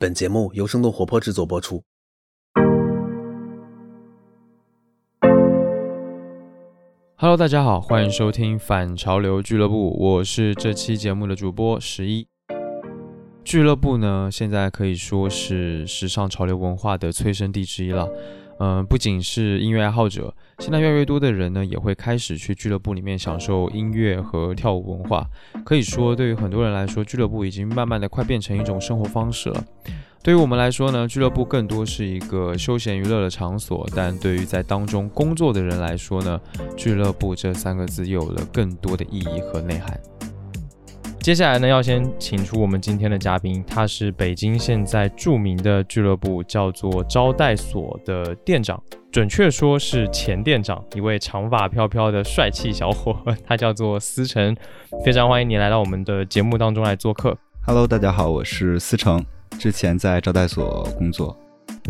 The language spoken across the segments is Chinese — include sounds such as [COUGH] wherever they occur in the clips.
本节目由生动活泼制作播出。Hello，大家好，欢迎收听反潮流俱乐部，我是这期节目的主播十一。俱乐部呢，现在可以说是时尚潮流文化的催生地之一了。嗯，不仅是音乐爱好者，现在越来越多的人呢，也会开始去俱乐部里面享受音乐和跳舞文化。可以说，对于很多人来说，俱乐部已经慢慢的快变成一种生活方式了。对于我们来说呢，俱乐部更多是一个休闲娱乐的场所，但对于在当中工作的人来说呢，俱乐部这三个字有了更多的意义和内涵。接下来呢，要先请出我们今天的嘉宾，他是北京现在著名的俱乐部叫做招待所的店长，准确说是前店长，一位长发飘飘的帅气小伙，他叫做思成，非常欢迎你来到我们的节目当中来做客。Hello，大家好，我是思成，之前在招待所工作。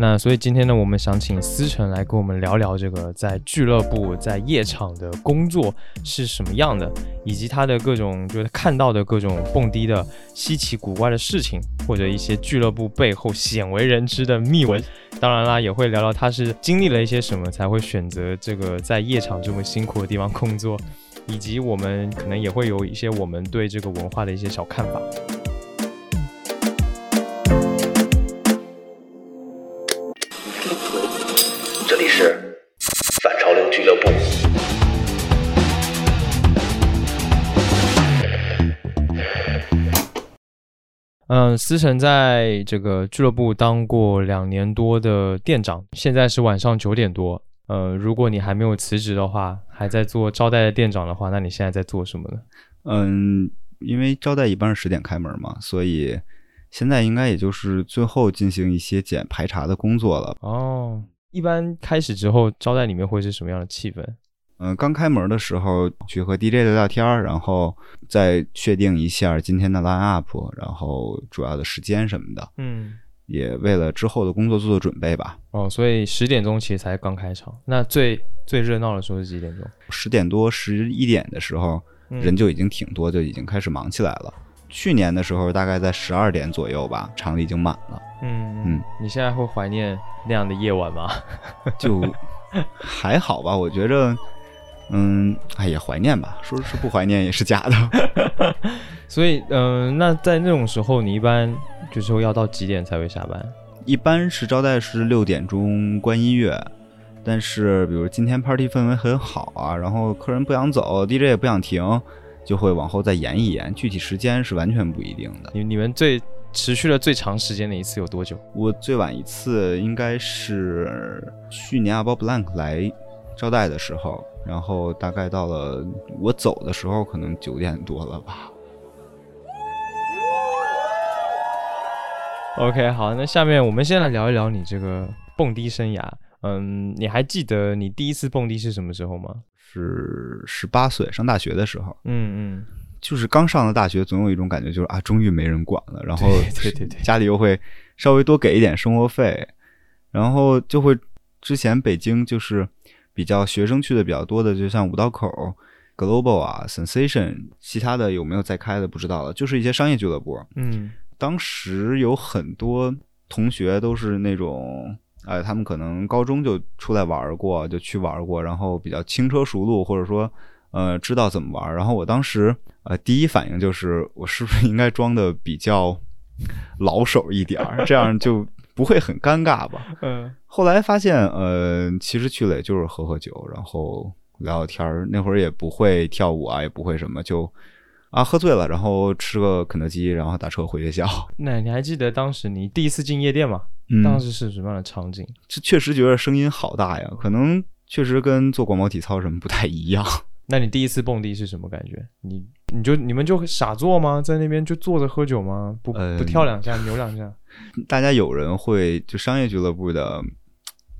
那所以今天呢，我们想请思成来跟我们聊聊这个在俱乐部、在夜场的工作是什么样的，以及他的各种就是看到的各种蹦迪的稀奇古怪的事情，或者一些俱乐部背后鲜为人知的秘闻。当然啦，也会聊聊他是经历了一些什么才会选择这个在夜场这么辛苦的地方工作，以及我们可能也会有一些我们对这个文化的一些小看法。嗯，思成在这个俱乐部当过两年多的店长，现在是晚上九点多。呃，如果你还没有辞职的话，还在做招待的店长的话，那你现在在做什么呢？嗯，因为招待一般是十点开门嘛，所以现在应该也就是最后进行一些检排查的工作了。哦，一般开始之后，招待里面会是什么样的气氛？嗯，刚开门的时候去和 DJ 聊聊天儿，然后再确定一下今天的 line up，然后主要的时间什么的。嗯，也为了之后的工作做做准备吧。哦，所以十点钟其实才刚开场，那最最热闹的时候是几点钟？十点多、十一点的时候，嗯人就已经挺多，就已经开始忙起来了。去年的时候，大概在十二点左右吧，场里已经满了，嗯嗯，你现在会怀念那样的夜晚吗？就还好吧。我觉着，嗯，哎也怀念吧，说是不怀念也是假的。[LAUGHS] 所以，嗯、那在那种时候，你一般就是说要到几点才会下班？一般是招待是六点钟关音乐，但是比如今天 party 氛围很好啊，然后客人不想走，DJ 也不想停，就会往后再延一延，具体时间是完全不一定的。你你们最持续了最长时间的一次有多久？我最晚一次应该是去年阿包 blank 来招待的时候，然后大概到了我走的时候，可能九点多了吧。OK，好，那下面我们先来聊一聊你这个蹦迪生涯。嗯，你还记得你第一次蹦迪是什么时候吗？是十八岁上大学的时候，嗯嗯就是刚上了大学，总有一种感觉，就是啊，终于没人管了，然后对对对家里又会稍微多给一点生活费，然后就会之前北京就是比较学生去的比较多的，就像五道口、Global 啊、Sensation，其他的有没有再开的不知道了，就是一些商业俱乐部。嗯当时有很多同学都是那种，哎，他们可能高中就出来玩过，就去玩过，然后比较轻车熟路，或者说，呃，知道怎么玩。然后我当时，呃，第一反应就是，我是不是应该装的比较老手一点儿，这样就不会很尴尬吧？嗯后来发现，呃，其实去了也就是喝喝酒，然后聊聊天儿。那会儿也不会跳舞啊，也不会什么，就啊喝醉了，然后吃个肯德基，然后打车回学校。那你还记得当时你第一次进夜店吗？嗯当时是什么样的场景？这确实觉得声音好大呀，可能确实跟做广播体操什么不太一样。那你第一次蹦迪是什么感觉？你你就你们就傻坐吗？在那边就坐着喝酒吗？不呃不跳两下扭两下？[LAUGHS] 大家有人会就商业俱乐部的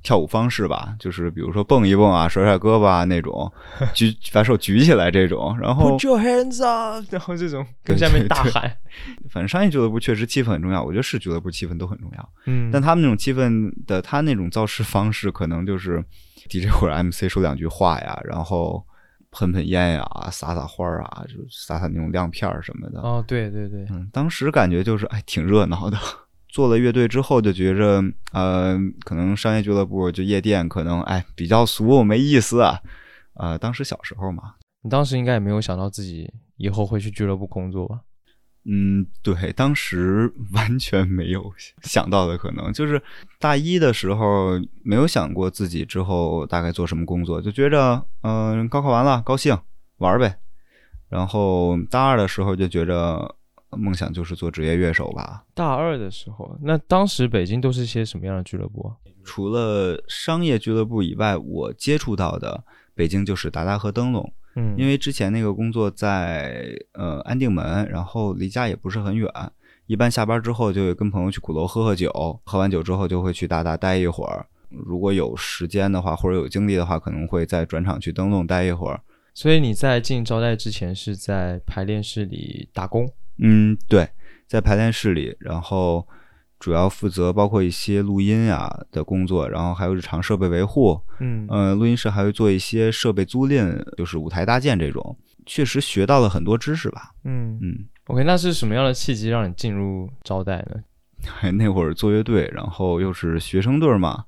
跳舞方式吧，就是比如说蹦一蹦啊，甩甩胳膊啊那种，[LAUGHS] 举把手举起来这种，然后 Put your hands up，然后这种跟下面大喊，反正商业俱乐部确实气氛很重要，我觉得是俱乐部气氛都很重要。嗯，但他们那种气氛的，他那种造势方式，可能就是 DJ 或者 MC 说两句话呀，然后喷喷烟呀，撒撒花儿啊，就撒撒那种亮片儿什么的。哦，对对对，嗯，当时感觉就是哎，挺热闹的。[LAUGHS] 做了乐队之后，就觉着呃，可能商业俱乐部就夜店可能哎比较俗，没意思啊。呃，当时小时候嘛，你当时应该也没有想到自己以后会去俱乐部工作吧？嗯，对，当时 [LAUGHS] 完全没有想到的可能，就是大一的时候没有想过自己之后大概做什么工作，就觉着嗯，高考完了高兴玩呗。然后大二的时候就觉着梦想就是做职业乐手吧。大二的时候，那当时北京都是些什么样的俱乐部？除了商业俱乐部以外，我接触到的北京就是达达和灯笼。嗯，因为之前那个工作在呃安定门，然后离家也不是很远，一般下班之后就会跟朋友去鼓楼喝喝酒，喝完酒之后就会去大大待一会儿。如果有时间的话，或者有精力的话，可能会在转场去灯笼待一会儿。所以你在进招待之前是在排练室里打工？嗯，对，在排练室里，然后主要负责包括一些录音啊的工作，然后还有日常设备维护。嗯，呃，录音室还会做一些设备租赁，就是舞台搭建这种，确实学到了很多知识吧。嗯嗯，OK，那是什么样的契机让你进入招待呢？[LAUGHS] 那会儿做乐队，然后又是学生队嘛，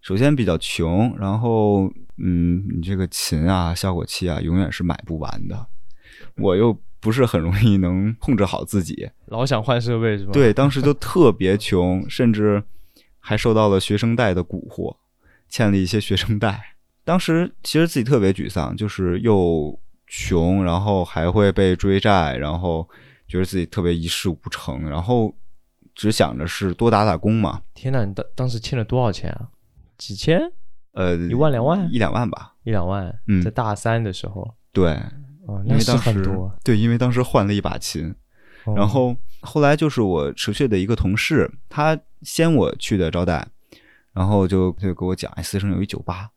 首先比较穷，然后嗯，你这个琴啊、效果器啊，永远是买不完的。我又不是很容易能控制好自己，老想换设备是吧？，对，当时就特别穷，甚至还受到了学生贷的蛊惑，欠了一些学生贷。[LAUGHS] 当时其实自己特别沮丧，就是又穷，然后还会被追债，然后觉得自己特别一事无成，然后只想着是多打打工嘛。天哪，你当当时欠了多少钱啊？几千？呃，一万两万一两万吧。一两万？嗯在大三的时候，对，哦，因为当时。对，因为当时换了一把琴，哦然后后来就是我持续的一个同事，他先我去的招待，然后就就给我讲，哎，四生有一酒吧，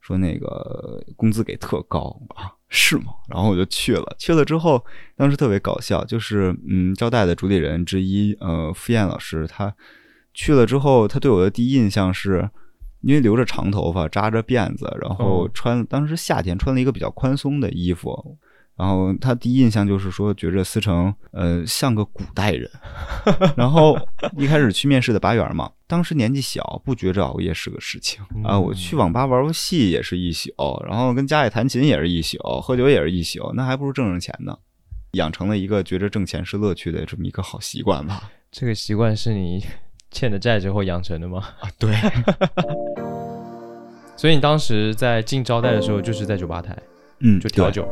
说那个工资给特高啊，是吗？然后我就去了，去了之后，当时特别搞笑，就是嗯，招待的主理人之一，呃，付燕老师，他去了之后，他对我的第一印象是。因为留着长头发，扎着辫子，然后嗯穿，当时夏天穿了一个比较宽松的衣服，然后他第一印象就是说，觉着思成呃像个古代人。[LAUGHS] 然后一开始去面试的八元嘛，当时年纪小，不觉着熬夜是个事情啊。我去网吧玩游戏也是一宿，然后跟家里弹琴也是一宿，喝酒也是一宿，那还不如挣挣钱呢。养成了一个觉着挣钱是乐趣的这么一个好习惯吧。这个习惯是你欠的债之后养成的吗？[LAUGHS] 啊，对，[LAUGHS] 所以你当时在进招待的时候就是在酒吧台嗯，就调酒。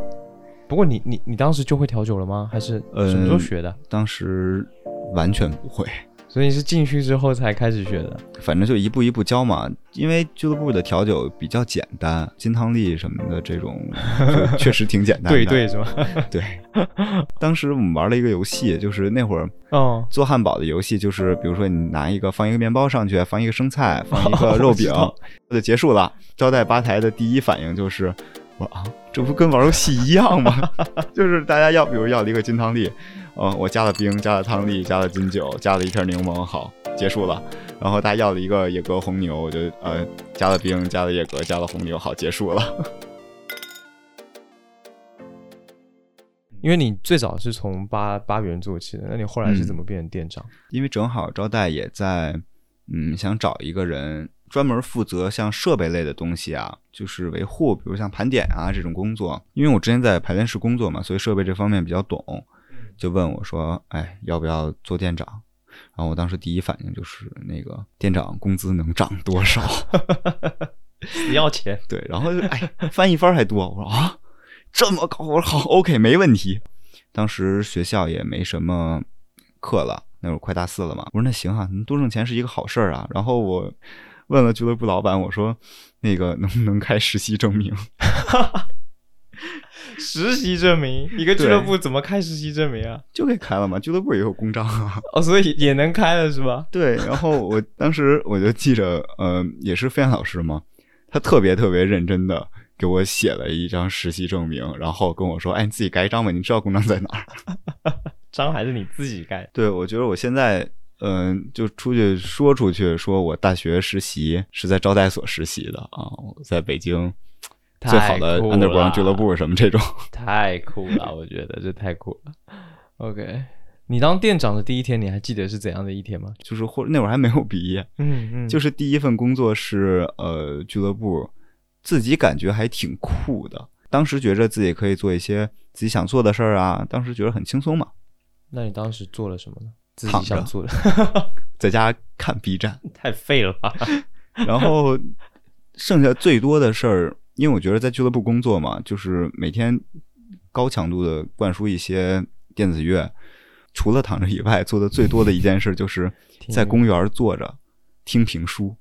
不过你你你当时就会调酒了吗？还是呃什么时候学的？当时完全不会，[LAUGHS] 所以是进去之后才开始学的。反正就一步一步教嘛。因为俱乐部的调酒比较简单，金汤力什么的这种 [LAUGHS] 确实挺简单的。对对是吧？[LAUGHS] 对。当时我们玩了一个游戏，就是那会儿哦，做汉堡的游戏，就是比如说你拿一个放一个面包上去，放一个生菜，放一个肉饼就结束了。招待吧台的第一反应就是，我说啊，这不跟玩游戏一样吗？[LAUGHS] 就是大家要，比如要了一个金汤力，嗯，我加了冰，加了汤力，加了金酒，加了一片柠檬，好，结束了。然后大家要了一个野格红牛，我就呃加了冰，加了野格，加了红牛，好，结束了。因为你最早是从八八元做起的，那你后来是怎么嗯变成店长？因为正好招待也在，嗯，想找一个人专门负责像设备类的东西啊，就是维护，比如像盘点啊这种工作。因为我之前在排练室工作嘛，所以设备这方面比较懂，就问我说：“哎，要不要做店长？”然后我当时第一反应就是那个店长工资能涨多少？死要钱。[LAUGHS] 对，然后就哎翻一番还多，我说啊这么高，我说好 OK 没问题。当时学校也没什么课了，那会儿快大四了嘛，我说那行啊，多挣钱是一个好事儿啊。然后我问了俱乐部老板，我说那个能不能开实习证明？[LAUGHS] 实习证明，一个俱乐部怎么开实习证明啊？就给开了嘛，俱乐部也有公章啊。哦，所以也能开了是吧？对，然后我当时我就记着，呃，也是飞扬老师嘛，他特别特别认真的给我写了一张实习证明，然后跟我说：“哎，你自己盖一张吧，你知道公章在哪儿。[LAUGHS] 章还是你自己盖？”对，我觉得我现在，嗯、就出去说出去，说我大学实习是在招待所实习的啊，我在北京最好的 underground 俱乐部什么这种。[LAUGHS] 太酷了，我觉得这太酷了。OK，你当店长的第一天，你还记得是怎样的一天吗？就是或那会儿还没有毕业，嗯嗯，就是第一份工作是呃俱乐部，自己感觉还挺酷的。当时觉着自己可以做一些自己想做的事儿啊，当时觉得很轻松嘛。那你当时做了什么呢？自己躺着想做的，[LAUGHS] 在家看 B 站，太废了吧？[LAUGHS] 然后剩下最多的事儿，因为我觉得在俱乐部工作嘛，就是每天高强度的灌输一些电子乐，除了躺着以外，做的最多的一件事就是在公园坐着听评书，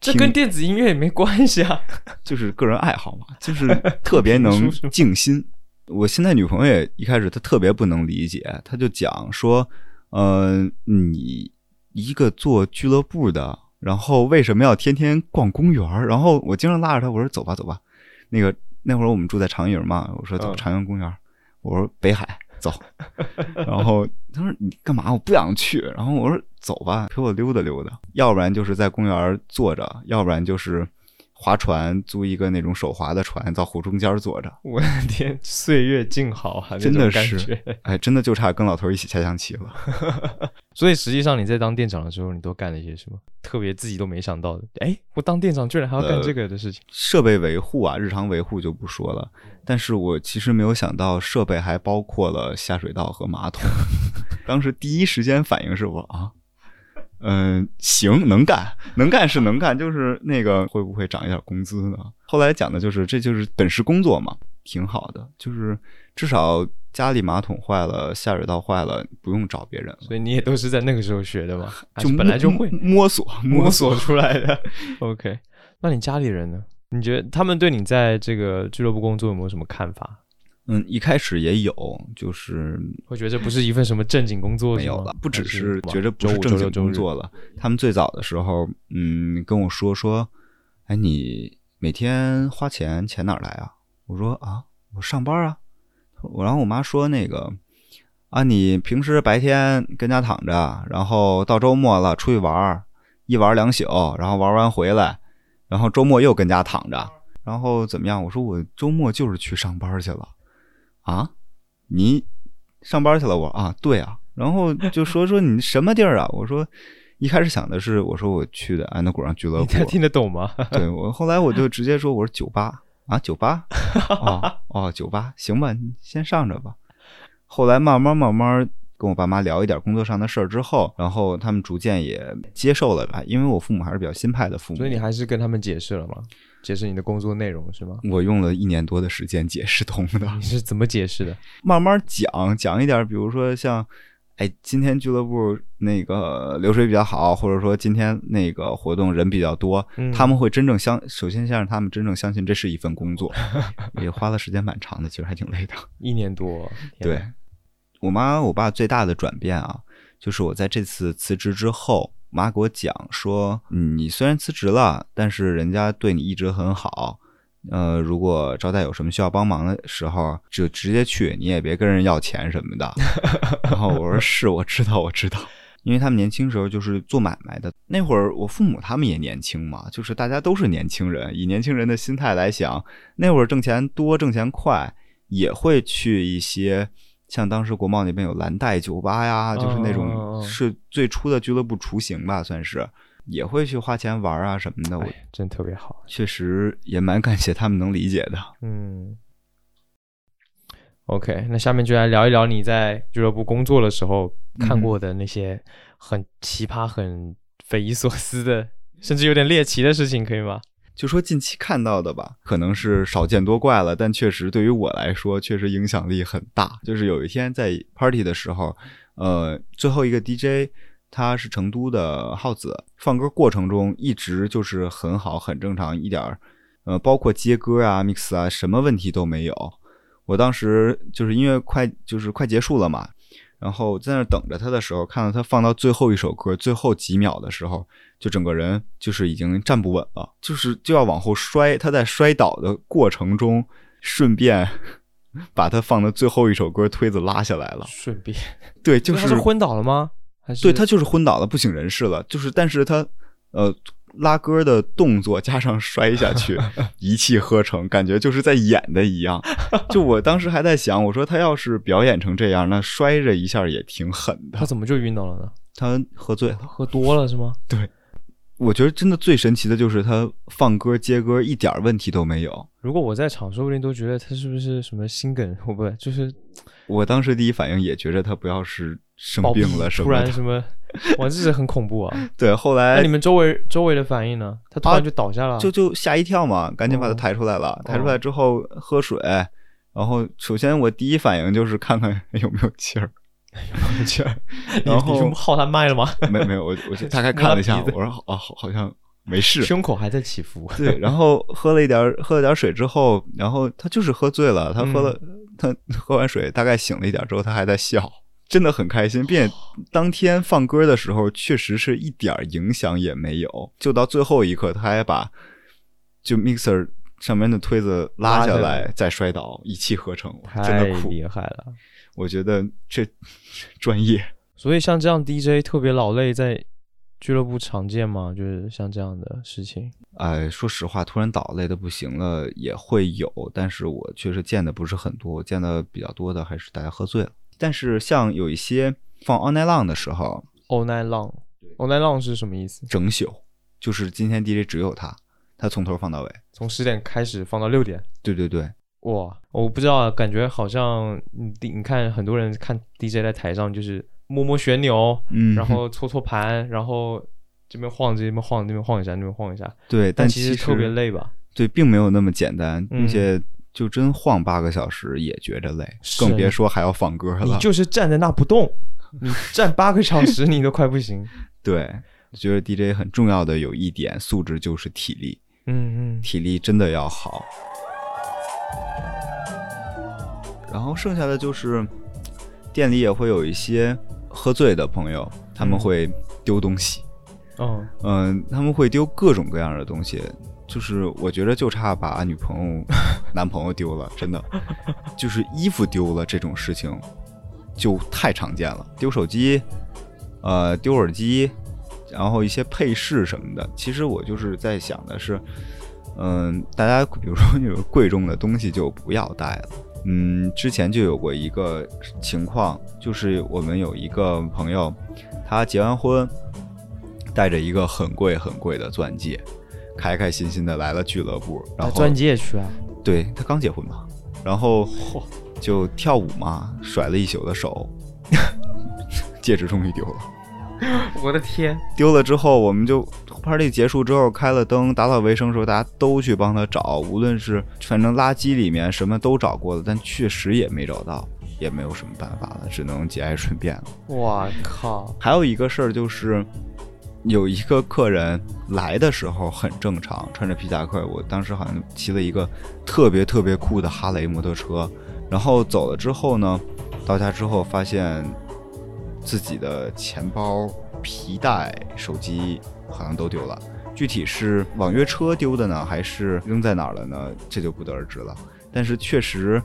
这跟电子音乐也没关系啊。[LAUGHS] 就是个人爱好嘛，就是特别能静心。我现在女朋友也一开始她特别不能理解，她就讲说，呃，你一个做俱乐部的，然后为什么要天天逛公园儿？然后我经常拉着他，我说走吧走吧，那个那会儿我们住在长营嘛，我说走嗯长营公园儿，我说北海走，然后他说你干嘛？我不想去。然后我说走吧，陪我溜达溜达。要不然就是在公园儿坐着，要不然就是划船，租一个那种手划的船，到湖中间儿坐着。我的天，岁月静好啊，真的感是觉。[LAUGHS] 哎，真的就差跟老头儿一起下象棋了。[LAUGHS] 所以实际上你在当店长的时候，你都干了一些什么特别自己都没想到的？哎，我当店长居然还要干呃这个的事情。设备维护啊，日常维护就不说了，但是我其实没有想到设备还包括了下水道和马桶。[LAUGHS] 当时第一时间反应是我啊，嗯、行，能干，能干是能干，就是那个会不会涨一点工资呢？后来讲的就是这就是本市工作嘛，挺好的，就是至少家里马桶坏了，下水道坏了，不用找别人了，所以你也都是在那个时候学的吗？还就本来就会摸摸索摸索出来的。OK，那你家里人呢？你觉得他们对你在这个俱乐部工作有没有什么看法？嗯，一开始也有，就是会觉得这不是一份什么正经工作？没有了，不只是哇觉得不是正经工作了。他们最早的时候，嗯，跟我说说，哎，你每天花钱，钱哪儿来啊？我说啊，我上班啊。我然后我妈说那个啊，你平时白天跟家躺着，然后到周末了出去玩儿，一玩两宿，然后玩完回来，然后周末又跟家躺着，然后怎么样？我说我周末就是去上班去了。啊，你上班去了？我说啊，对啊。然后就说说你什么地儿啊？我说一开始想的是，我说我去的安德古上俱乐部你。听得懂吗？[LAUGHS] 对我后来我就直接说我说酒吧啊，酒吧哦哦，酒吧行吧，你先上着吧。后来慢慢慢慢跟我爸妈聊一点工作上的事儿之后，然后他们逐渐也接受了吧，因为我父母还是比较新派的父母，所以你还是跟他们解释了吗？解释你的工作内容是吗？我用了一年多的时间解释通的。你是怎么解释的？慢慢讲讲一点，比如说像，哎，今天俱乐部那个流水比较好，或者说今天那个活动人比较多，嗯他们会真正相，首先先让他们真正相信这是一份工作，[LAUGHS] 也花了时间蛮长的，其实还挺累的。一年多，对，我妈我爸最大的转变啊，就是我在这次辞职之后，妈给我讲说，嗯你虽然辞职了，但是人家对你一直很好。呃，如果招待有什么需要帮忙的时候，就直接去，你也别跟人要钱什么的。[LAUGHS] 然后我说是，我知道，我知道，[LAUGHS] 因为他们年轻时候就是做买卖的。那会儿我父母他们也年轻嘛，就是大家都是年轻人，以年轻人的心态来想，那会儿挣钱多，挣钱快，也会去一些像当时国贸那边有蓝带酒吧呀，就是那种哦是最初的俱乐部雏形吧，算是也会去花钱玩啊什么的。我哎，真特别好。确实也蛮感谢他们能理解的。嗯，OK，那下面就来聊一聊你在俱乐部工作的时候看嗯过的那些很奇葩、很匪夷所思的，甚至有点猎奇的事情，可以吗？就说近期看到的吧，可能是少见多怪了，但确实对于我来说，确实影响力很大。就是有一天在 party 的时候，呃，最后一个 DJ 他是成都的浩子，放歌过程中一直就是很好，很正常，一点儿，呃，包括接歌啊、mix 啊，什么问题都没有。我当时就是因为快就是快结束了嘛，然后在那儿等着他的时候，看到他放到最后一首歌最后几秒的时候，就整个人就是已经站不稳了，就是就要往后摔。他在摔倒的过程中，顺便 [LAUGHS] 把他放的最后一首歌推子拉下来了。顺便，对，就他是昏倒了吗？还是对他就是昏倒了，不省人事了。就是，但是他呃拉歌的动作加上摔下去，[LAUGHS] 一气呵成，感觉就是在演的一样。[LAUGHS] 就我当时还在想，我说他要是表演成这样，那摔着一下也挺狠的他。怎么就晕倒了呢？他喝醉了。喝多了是吗？[LAUGHS] 对我觉得真的最神奇的就是他放歌接歌一点问题都没有。如果我在场，说不定都觉得他是不是什么心梗，我不会就是我当时第一反应也觉得他不要是生病了什突。然什么，[LAUGHS] 哇，这是很恐怖啊！对，后来那来你们周围周围的反应呢？他突然就倒下了，就就吓一跳嘛，赶紧把他哦抬出来了。抬出来之后喝水，然后首先我第一反应就是看看 [LAUGHS] 有没有气儿。有没有气儿。[LAUGHS] 然后耗他麦了吗？没没有，我我就大概看了一下，我说哦，好好像没事。胸口还在起伏。对，然后喝了一点儿喝了点儿水之后，然后他就是喝醉了，他喝了、嗯他喝完水大概醒了一点之后，他还在笑，真的很开心，并且当天放歌的时候确实是一点儿影响也没有，就到最后一刻他还把就 mixer 上面的推子拉下来再摔倒，一气呵成，真太的酷，厉害了！我觉得这专业。所以像这样 DJ 特别老累，在俱乐部常见吗？就是像这样的事情。哎，说实话，突然倒累的不行了也会有，但是我确实见的不是很多，我见的比较多的还是大家喝醉了。但是像有一些放 all night long 的时候，All night long，All night long 是什么意思？整宿，就是今天 DJ 只有他，他从头放到尾。从十点开始放到六点。对对对，哇，我不知道啊，感觉好像你你看很多人看 DJ 在台上就是摸摸旋钮，嗯，然后 [LAUGHS] 搓搓盘，然后这边晃这边晃那边晃一下，那边晃一下，对，但其实特别，累吧？对，并没有那么简单，嗯并且就真晃八个小时也觉着累，更别说还要放歌了。你就是站在那不动，你 [LAUGHS] 站八个小时你都快不行。[LAUGHS] 对，我觉得 DJ 很重要的有一点素质就是体力，嗯嗯，体力真的要好。然后剩下的就是店里也会有一些喝醉的朋友，他们嗯会丢东西，嗯，嗯，他们会丢各种各样的东西，就是我觉得就差把女朋友、男朋友丢了，真的，[LAUGHS] 就是衣服丢了这种事情就太常见了，丢手机，呃，丢耳机，然后一些配饰什么的。其实我就是在想的是，嗯，大家比如说那种贵重的东西就不要带了。嗯，之前就有过一个情况，就是我们有一个朋友，他结完婚，带着一个很贵很贵的钻戒，开开心心的来了俱乐部，然后钻戒去啊？对他刚结婚嘛，然后就跳舞嘛，甩了一宿的手，[LAUGHS] 戒指终于丢了。我的天！丢了之后，我们就 party 结束之后开了灯，打扫卫生的时候，大家都去帮他找，无论是反正垃圾里面什么都找过了，但确实也没找到，也没有什么办法了，只能节哀顺变了。我靠！还有一个事儿就是，有一个客人来的时候很正常，穿着皮夹克。我当时好像骑了一个特别特别酷的哈雷摩托车，然后走了之后呢，到家之后发现自己的钱包、皮带、手机好像都丢了。具体是网约车丢的呢，还是扔在哪儿了呢？这就不得而知了。但是确实，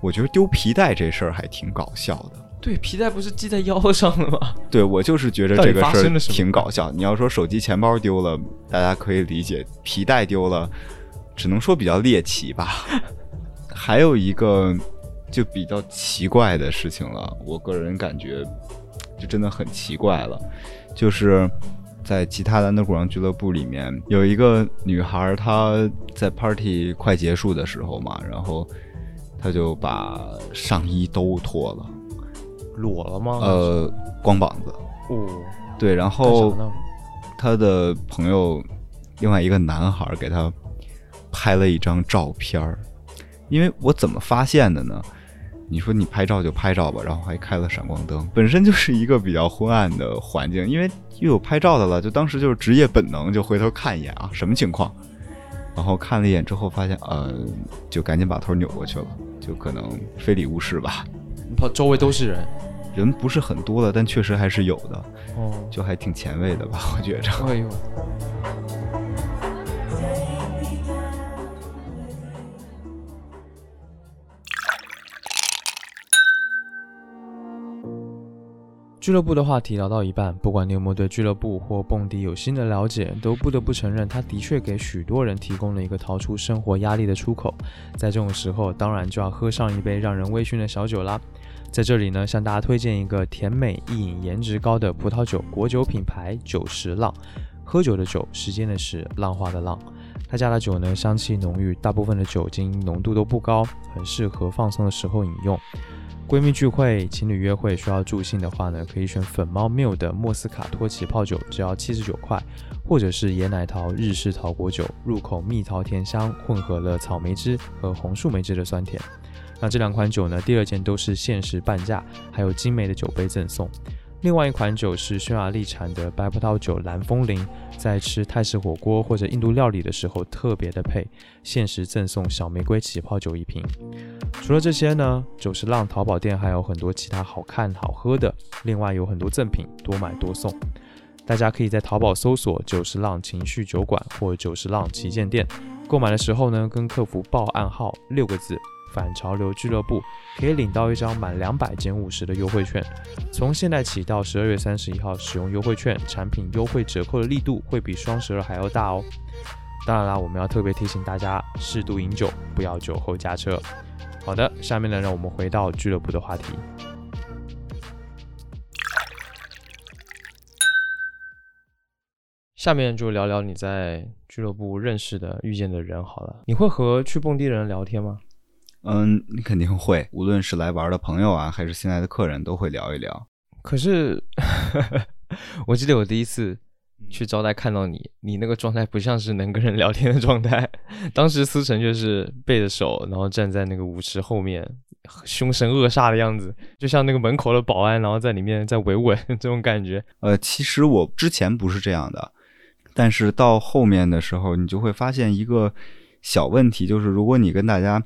我觉得丢皮带这事儿还挺搞笑的。对，皮带不是系在腰上的吗？[LAUGHS] 对我就是觉得这个事儿挺搞笑。你要说手机、钱包丢了，大家可以理解；皮带丢了，只能说比较猎奇吧。[LAUGHS] 还有一个就比较奇怪的事情了，我个人感觉就真的很奇怪了，就是。在其他的 underground 俱乐部里面，有一个女孩，她在 party 快结束的时候嘛，然后她就把上衣都脱了，裸了吗？呃，光膀子，哦，对，然后？他的朋友另外一个男孩儿给他拍了一张照片儿，因为我怎么发现的呢？你说你拍照就拍照吧，然后还开了闪光灯，本身就是一个比较昏暗的环境，因为又有拍照的了，就当时就是职业本能，就回头看一眼啊，什么情况？然后看了一眼之后，发现呃，就赶紧把头扭过去了，就可能非礼勿视吧。你怕周围都是人。人不是很多的，但确实还是有的，哦，就还挺前卫的吧，[LAUGHS] 我觉着。哎呦，俱乐部的话题聊到一半，不管你有没有对俱乐部或蹦迪有新的了解，都不得不承认，它的确给许多人提供了一个逃出生活压力的出口。在这种时候，当然就要喝上一杯让人微醺的小酒啦。在这里呢，向大家推荐一个甜美易饮、颜值高的葡萄酒果酒品牌酒石浪。喝酒的酒，时间的时，浪花的浪。他家的酒呢，香气浓郁，大部分的酒精浓度都不高，很适合放松的时候饮用。闺蜜聚会、情侣约会需要助兴的话呢，可以选粉猫缪的莫斯卡托起泡酒，只要七十九块，或者是野奶桃日式桃果酒，入口蜜桃甜香，混合了草莓汁和红树莓汁的酸甜。那这两款酒呢，第二件都是限时半价，还有精美的酒杯赠送。另外一款酒是匈牙利产的白葡萄酒蓝风铃，在吃泰式火锅或者印度料理的时候特别的配，限时赠送小玫瑰起泡酒一瓶。除了这些呢，九十浪淘宝店还有很多其他好看好喝的，另外有很多赠品，多买多送。大家可以在淘宝搜索“九十浪情绪酒馆”或“九十浪旗舰店”，购买的时候呢，跟客服报暗号六个字。反潮流俱乐部可以领到一张满两百减五十的优惠券，从现在起到十二月三十一号使用优惠券，产品优惠折扣的力度会比双十二还要大哦。当然啦，我们要特别提醒大家，适度饮酒，不要酒后驾车。好的，下面呢，让我们回到俱乐部的话题。下面就聊聊你在俱乐部认识的、遇见的人好了。你会和去蹦迪的人聊天吗？嗯，你肯定会，无论是来玩的朋友啊，还是新来的客人，都会聊一聊。可是，[LAUGHS] 我记得我第一次去招待看到你，你那个状态不像是能跟人聊天的状态。[LAUGHS] 当时思成就是背着手，然后站在那个舞池后面，凶神恶煞的样子，就像那个门口的保安，然后在里面在维稳 [LAUGHS] 这种感觉。呃，其实我之前不是这样的，但是到后面的时候，你就会发现一个小问题，就是如果你跟大家。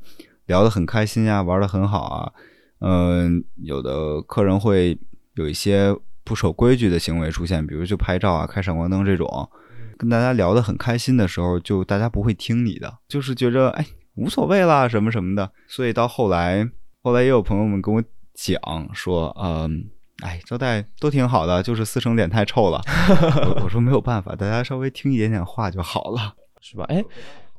聊得很开心呀，玩得很好啊，嗯，有的客人会有一些不守规矩的行为出现，比如就拍照啊、开闪光灯这种，跟大家聊得很开心的时候，就大家不会听你的，就是觉着哎无所谓啦什么什么的，所以到后来，后来也有朋友们跟我讲说，嗯，哎，招待都挺好的，就是思成脸太臭了，[LAUGHS] 我说没有办法，大家稍微听一点点话就好了，是吧？哎。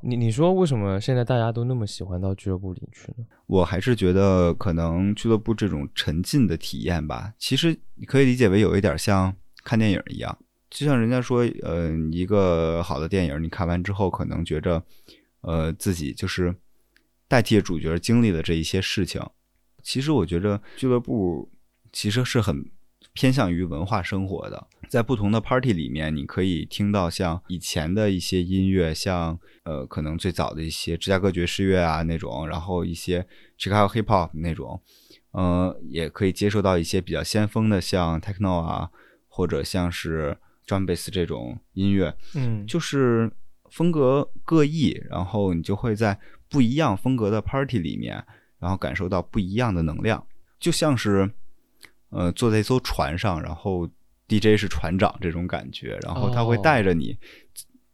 你你说为什么现在大家都那么喜欢到俱乐部里去呢？我还是觉得可能俱乐部这种沉浸的体验吧，其实你可以理解为有一点像看电影一样，就像人家说，呃，一个好的电影你看完之后，可能觉着，呃，自己就是代替主角经历了这一些事情。其实我觉着俱乐部其实是很。偏向于文化生活的，在不同的 party 里面，你可以听到像以前的一些音乐，像呃，可能最早的一些芝加哥爵士乐啊那种，然后一些 Chicago hip hop 那种，呃，也可以接受到一些比较先锋的，像 techno 啊，或者像是 drum bass 这种音乐，嗯，就是风格各异，然后你就会在不一样风格的 party 里面，然后感受到不一样的能量，就像是。呃，坐在一艘船上，然后 DJ 是船长这种感觉，然后他会带着你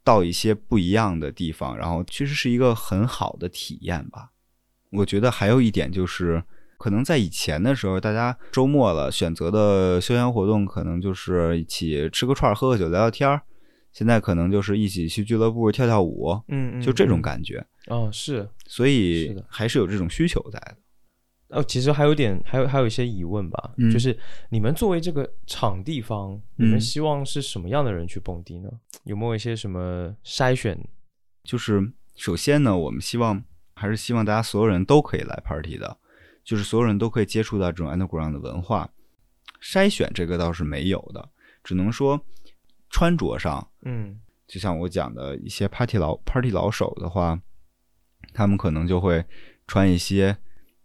到一些不一样的地方，然后其实是一个很好的体验吧。我觉得还有一点就是，可能在以前的时候，大家周末了选择的休闲活动可能就是一起吃个串、喝个酒、聊聊天儿。现在可能就是一起去俱乐部跳跳舞，嗯嗯，就这种感觉。哦，是，所以还是有这种需求在的。哦，其实还有点，还有还有一些疑问吧，就是你们作为这个场地方，你们希望是什么样的人去蹦迪呢？有没有一些什么筛选？就是首先呢，我们希望还是希望大家所有人都可以来 party 的，就是所有人都可以接触到这种 underground 的文化。筛选这个倒是没有的，只能说穿着上，嗯，就像我讲的一些 party 老 party 老手的话，他们可能就会穿一些。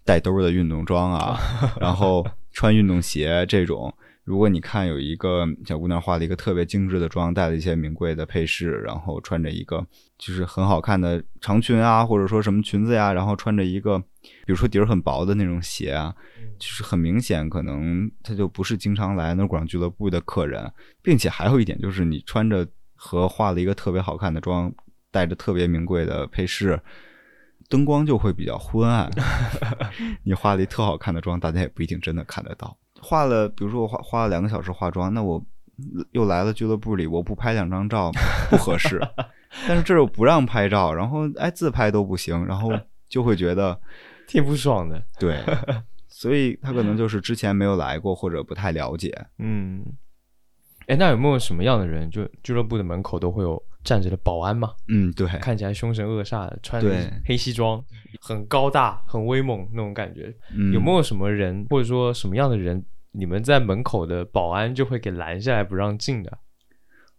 带兜的运动装啊，[LAUGHS] 然后穿运动鞋这种。如果你看有一个小姑娘化了一个特别精致的妆，带了一些名贵的配饰，然后穿着一个就是很好看的长裙啊，或者说什么裙子呀，然后穿着一个比如说底儿很薄的那种鞋啊，就是很明显可能她就不是经常来那广场俱乐部的客人，并且还有一点就是你穿着和化了一个特别好看的妆，带着特别名贵的配饰。灯光就会比较昏暗，[LAUGHS] 你化了一特好看的妆，大家也不一定真的看得到。化了，比如说我化花了两个小时化妆，那我又来了俱乐部里，我不拍两张照不合适。[LAUGHS] 但是这又不让拍照，然后哎自拍都不行，然后就会觉得挺不爽的。对，[LAUGHS] 所以他可能就是之前没有来过或者不太了解。嗯，哎，那有没有什么样的人，就俱乐部的门口都会有站着的保安嘛？嗯，对，看起来凶神恶煞的，穿着黑西装，很高大、很威猛那种感觉。嗯有没有什么人，或者说什么样的人，你们在门口的保安就会给拦下来不让进的？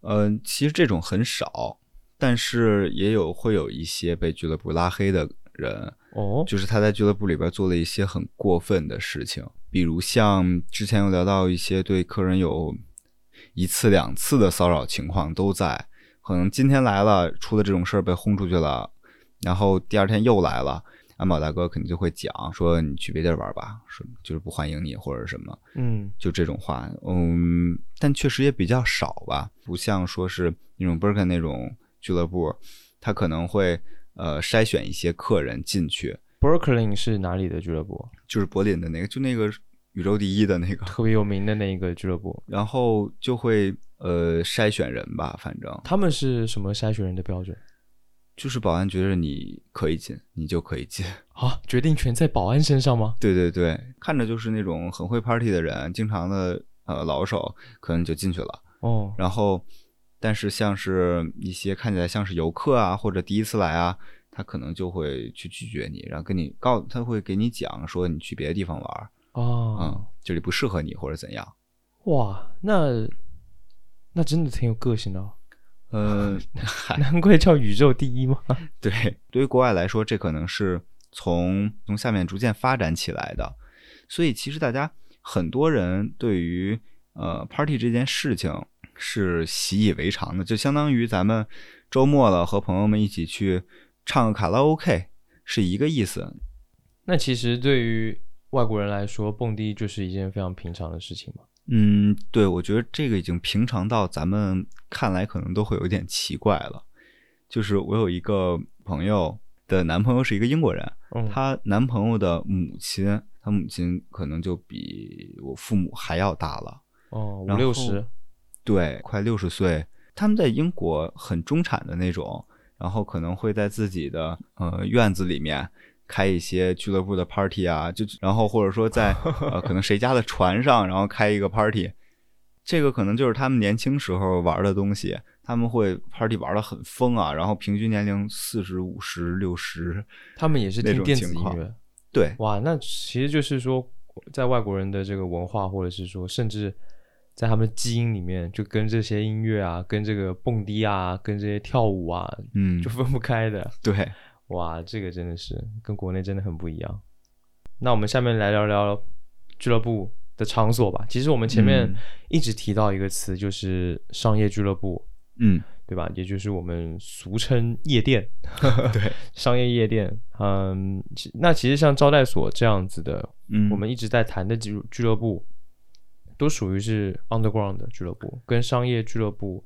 呃，其实这种很少，但是也有会有一些被俱乐部拉黑的人，哦，就是他在俱乐部里边做了一些很过分的事情，比如像之前有聊到一些对客人有一次两次的骚扰情况都在，可能今天来了出了这种事儿被轰出去了，然后第二天又来了。安保大哥肯定就会讲说你去别地儿玩吧，说就是不欢迎你或者什么，嗯就这种话，嗯，但确实也比较少吧，不像说是那种 Birken 那种俱乐部，他可能会呃筛选一些客人进去，，Brooklyn 是哪里的俱乐部？就是柏林的那个，就那个宇宙第一的那个，特别有名的那一个俱乐部。然后就会呃筛选人吧，反正他们是什么筛选人的标准？就是保安觉得你可以进，你就可以进。[LAUGHS] 啊，决定权在保安身上吗？对对对，看着就是那种很会 party 的人，经常的呃老手，可能就进去了。哦，然后，但是像是一些看起来像是游客啊，或者第一次来啊，他可能就会去拒绝你，然后跟你告，他会给你讲说你去别的地方玩儿，哦，嗯，这里不适合你或者怎样。哇，那那真的挺有个性的、哦，[LAUGHS] 嗯，难怪叫宇宙第一嘛。[LAUGHS] 对，对于国外来说，这可能是从从下面逐渐发展起来的，所以其实大家很多人对于呃 party 这件事情是习以为常的，就相当于咱们周末了和朋友们一起去唱个卡拉 OK 是一个意思。那其实对于外国人来说，蹦迪就是一件非常平常的事情嘛。嗯，对，我觉得这个已经平常到咱们看来可能都会有一点奇怪了。就是我有一个朋友的男朋友是一个英国人，嗯，她男朋友的母亲，她母亲可能就比我父母还要大了，哦，六十，对，快六十岁。他们在英国很中产的那种，然后可能会在自己的呃院子里面开一些俱乐部的 party 啊，就然后或者说在 [LAUGHS] 呃可能谁家的船上，然后开一个 party，这个可能就是他们年轻时候玩的东西。他们会 party 玩的很疯啊，然后平均年龄四十五十六十，他们也是那听电子种情况音乐。对，哇，那其实就是说，在外国人的这个文化，或者是说，甚至在他们基因里面，就跟这些音乐啊，跟这个蹦迪啊，跟这些跳舞啊，嗯就，分不开的。对，哇，这个真的是跟国内真的很不一样。那我们下面来聊聊俱乐部的场所吧。其实我们前面嗯一直提到一个词，就是商业俱乐部，嗯，对吧？也就是我们俗称夜店，[LAUGHS] 对，[LAUGHS] 商业夜店。嗯，其那其实像招待所这样子的，嗯，我们一直在谈的俱俱乐部，都属于是 underground 的俱乐部，跟商业俱乐部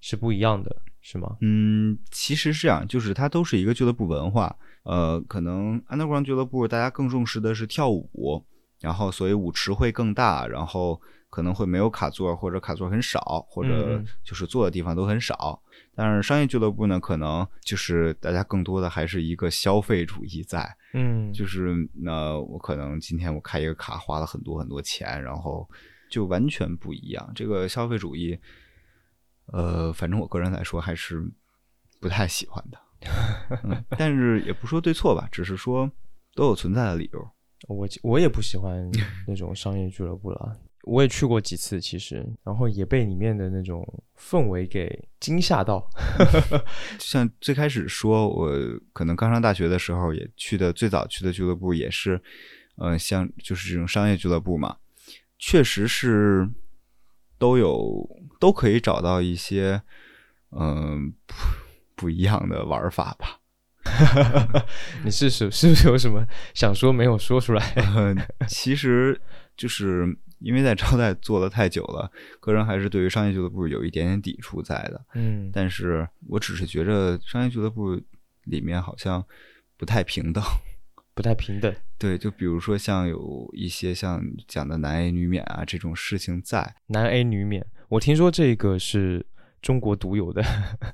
是不一样的，是吗？嗯，其实是这样，就是它都是一个俱乐部文化。呃，可能 underground 俱乐部大家更重视的是跳舞，然后所以舞池会更大，然后可能会没有卡座或者卡座很少，或者就是坐的地方都很少。但是商业俱乐部呢，可能就是大家更多的还是一个消费主义在，嗯，就是那我可能今天我开一个卡花了很多很多钱，然后就完全不一样。这个消费主义，呃，反正我个人来说还是不太喜欢的。[LAUGHS] 嗯，但是也不说对错吧，只是说都有存在的理由。我我也不喜欢那种商业俱乐部了。我也去过几次，其实，然后也被里面的那种氛围给惊吓到。[LAUGHS] 像最开始说，我可能刚上大学的时候，也去的最早去的俱乐部也是，呃，像就是这种商业俱乐部嘛，确实是都有都可以找到一些，嗯、不不一样的玩法吧。[LAUGHS] 你是是是不是有什么想说没有说出来？呃，[LAUGHS] 其实就是因为在招待做的太久了，个人还是对于商业俱乐部有一点点抵触在的。嗯，但是我只是觉着商业俱乐部里面好像不太平等。不太平等。对，就比如说像有一些像讲的男 A 女免啊这种事情在，男 A 女免，我听说这个是中国独有的，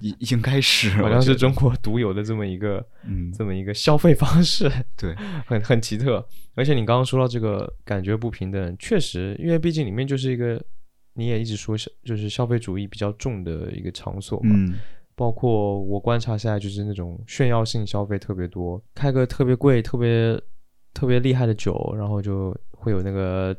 应应该是 [LAUGHS] 好像是中国独有的这么一个嗯这么一个消费方式，对，很很奇特。而且你刚刚说到这个感觉不平等，确实，因为毕竟里面就是一个你也一直说是就是消费主义比较重的一个场所嘛，嗯包括我观察下来，就是那种炫耀性消费特别多，开个特别贵、特别特别厉害的酒，然后就会有那个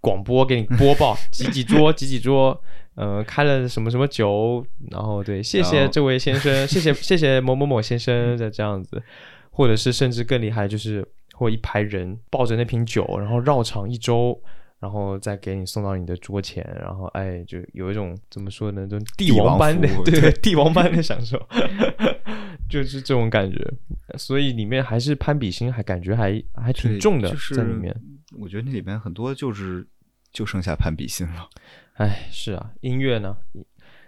广播给你播报 [LAUGHS] 几几桌几几桌，呃，开了什么什么酒，然后对，谢谢这位先生，谢谢 [LAUGHS] 谢谢某某某先生的这样子，或者是甚至更厉害，就是或一排人抱着那瓶酒，然后绕场一周。然后再给你送到你的桌前，然后哎，就有一种怎么说呢，这种帝帝王王般的 [LAUGHS] 对对帝王般的享受，[LAUGHS] 就是这种感觉。所以里面还是攀比心，还感觉还还挺重的就是在里面。我觉得那里面很多就是就剩下攀比心了。[LAUGHS] 哎，是啊，音乐呢，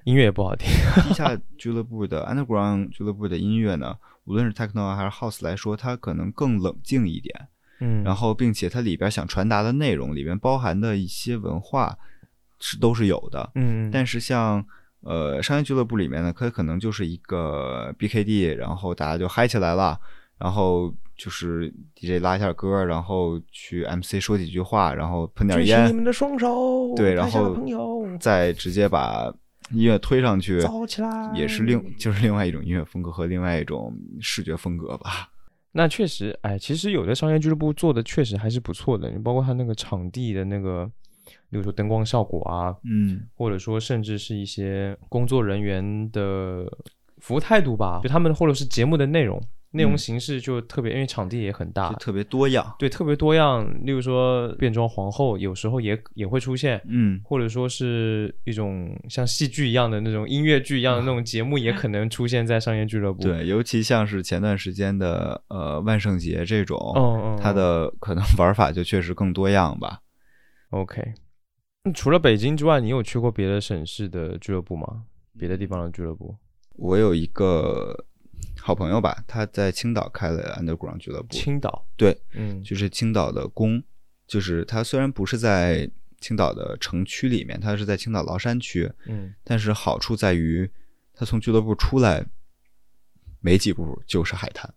音乐也不好听。地下俱乐部的 Underground 俱乐部的音乐呢，无论是 Techno 还是 House 来说，它可能更冷静一点。嗯，然后，并且它里边想传达的内容里边包含的一些文化是都是有的。嗯，嗯，但是像呃商业俱乐部里面呢，它可能就是一个 BKD，然后大家就嗨起来了，然后就是 DJ 拉一下歌，然后去 MC 说几句话，然后喷点烟。你，们的双手，对，然后再直接把音乐推上去，起来，也是另就是另外一种音乐风格和另外一种视觉风格吧。那确实，哎，其实有的商业俱乐部做的确实还是不错的，你包括他那个场地的那个，比如说灯光效果啊，嗯，或者说甚至是一些工作人员的服务态度吧，就他们或者是节目的内容，内容嗯形式就特别，因为场地也很大就，特别多样。对，特别多样。例如说变装皇后，有时候也也会出现，嗯，或者说是一种像戏剧一样的那种音乐剧一样的那种节目，也可能出现在商业俱乐部。[LAUGHS] 对，尤其像是前段时间的呃万圣节这种，嗯嗯，它的可能玩法就确实更多样吧。OK。除了北京之外，你有去过别的省市的俱乐部吗？别的地方的俱乐部？我有一个好朋友吧，他在青岛开了 Underground 俱乐部，青岛，对，嗯，就是青岛的宫，就是他虽然不是在青岛的城区里面，他是在青岛崂山区，嗯但是好处在于，他从俱乐部出来没几步就是海滩，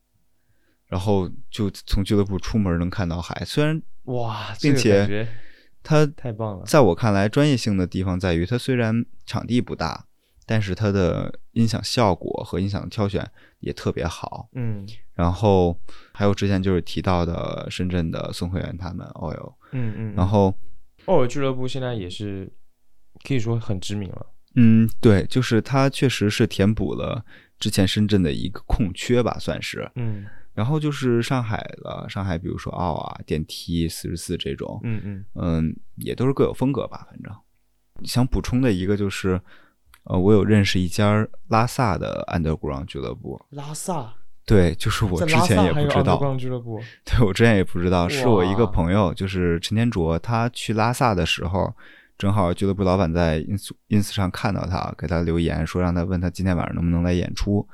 然后就从俱乐部出门能看到海。虽然哇，这个并且感觉它太棒了。在我看来专业性的地方在于，他虽然场地不大，但是它的音响效果和音响的挑选也特别好。嗯然后还有之前就是提到的深圳的宋慧媛他们 OIL，嗯嗯，然后偶尔俱乐部现在也是可以说很知名了。嗯，对，就是它确实是填补了之前深圳的一个空缺吧，算是。嗯然后就是上海了，上海比如说奥啊、电梯四十四这种，嗯嗯嗯，也都是各有风格吧，反正。想补充的一个就是，呃，我有认识一家拉萨的 underground 俱乐部，拉萨，对，就是我之前也不知道俱乐部。对我之前也不知道，是我一个朋友，就是陈天卓，他去拉萨的时候，正好俱乐部老板在 ins ins 上看到他，给他留言说让他问他今天晚上能不能来演出，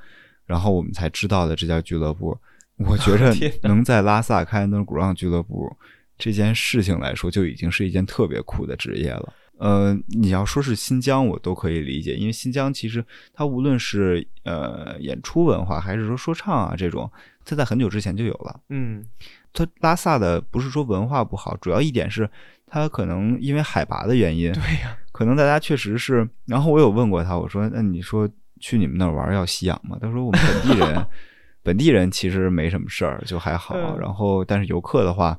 然后我们才知道的这家俱乐部。我觉着 [LAUGHS] 能在拉萨开 underground 俱乐部这件事情来说，就已经是一件特别酷的职业了。呃，你要说是新疆，我都可以理解，因为新疆其实它无论是呃演出文化，还是说说唱啊这种，它在很久之前就有了。嗯它拉萨的不是说文化不好，主要一点是它可能因为海拔的原因，对呀、可能大家确实是。然后我有问过他，我说：“那你说去你们那儿玩要吸氧吗？”他说：“我们本地人，[LAUGHS] 本地人其实没什么事儿，就还好。嗯然后但是游客的话。”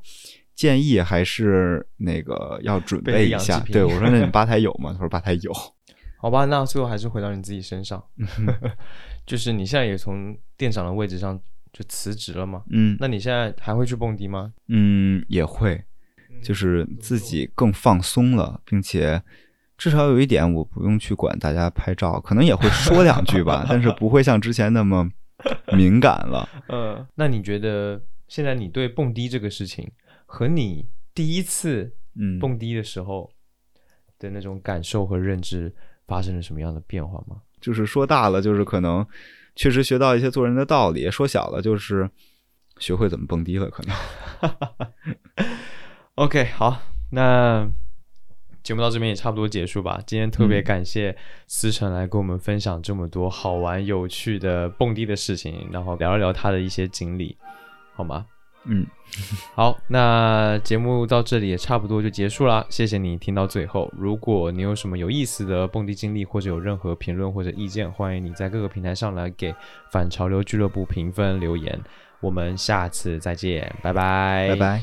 建议还是那个要准备备一下。对我说：“那你吧台有吗？”他说：“吧台有。[LAUGHS] 好吧，那最后还是回到你自己身上，[LAUGHS] 就是你现在也从店长的位置上就辞职了吗？嗯那你现在还会去蹦迪吗？嗯，也会，就是自己更放松了，并且至少有一点，我不用去管大家拍照，可能也会说两句吧，[LAUGHS] 但是不会像之前那么敏感了。呃，那你觉得现在你对蹦迪这个事情和你第一次嗯，蹦迪的时候的那种感受和认知发生了什么样的变化吗？就是说大了，就是可能确实学到一些做人的道理；说小了，就是学会怎么蹦迪了，可能。[LAUGHS] OK，好，那节目到这边也差不多结束吧。今天特别嗯感谢思成来跟我们分享这么多好玩有趣的蹦迪的事情，然后聊一聊他的一些经历，好吗？嗯，[LAUGHS] 好，那节目到这里也差不多就结束啦。谢谢你听到最后。如果你有什么有意思的蹦迪经历，或者有任何评论或者意见，欢迎你在各个平台上来给反潮流俱乐部评分留言。我们下次再见，拜拜，拜拜。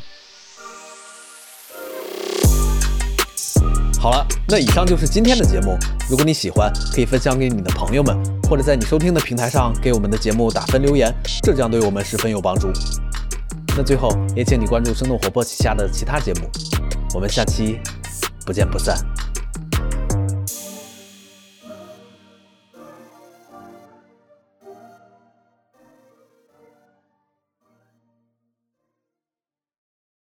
好了，那以上就是今天的节目。如果你喜欢，可以分享给你的朋友们，或者在你收听的平台上给我们的节目打分留言，这将对我们十分有帮助。那最后也请你关注生动活泼旗下的其他节目，我们下期不见不散。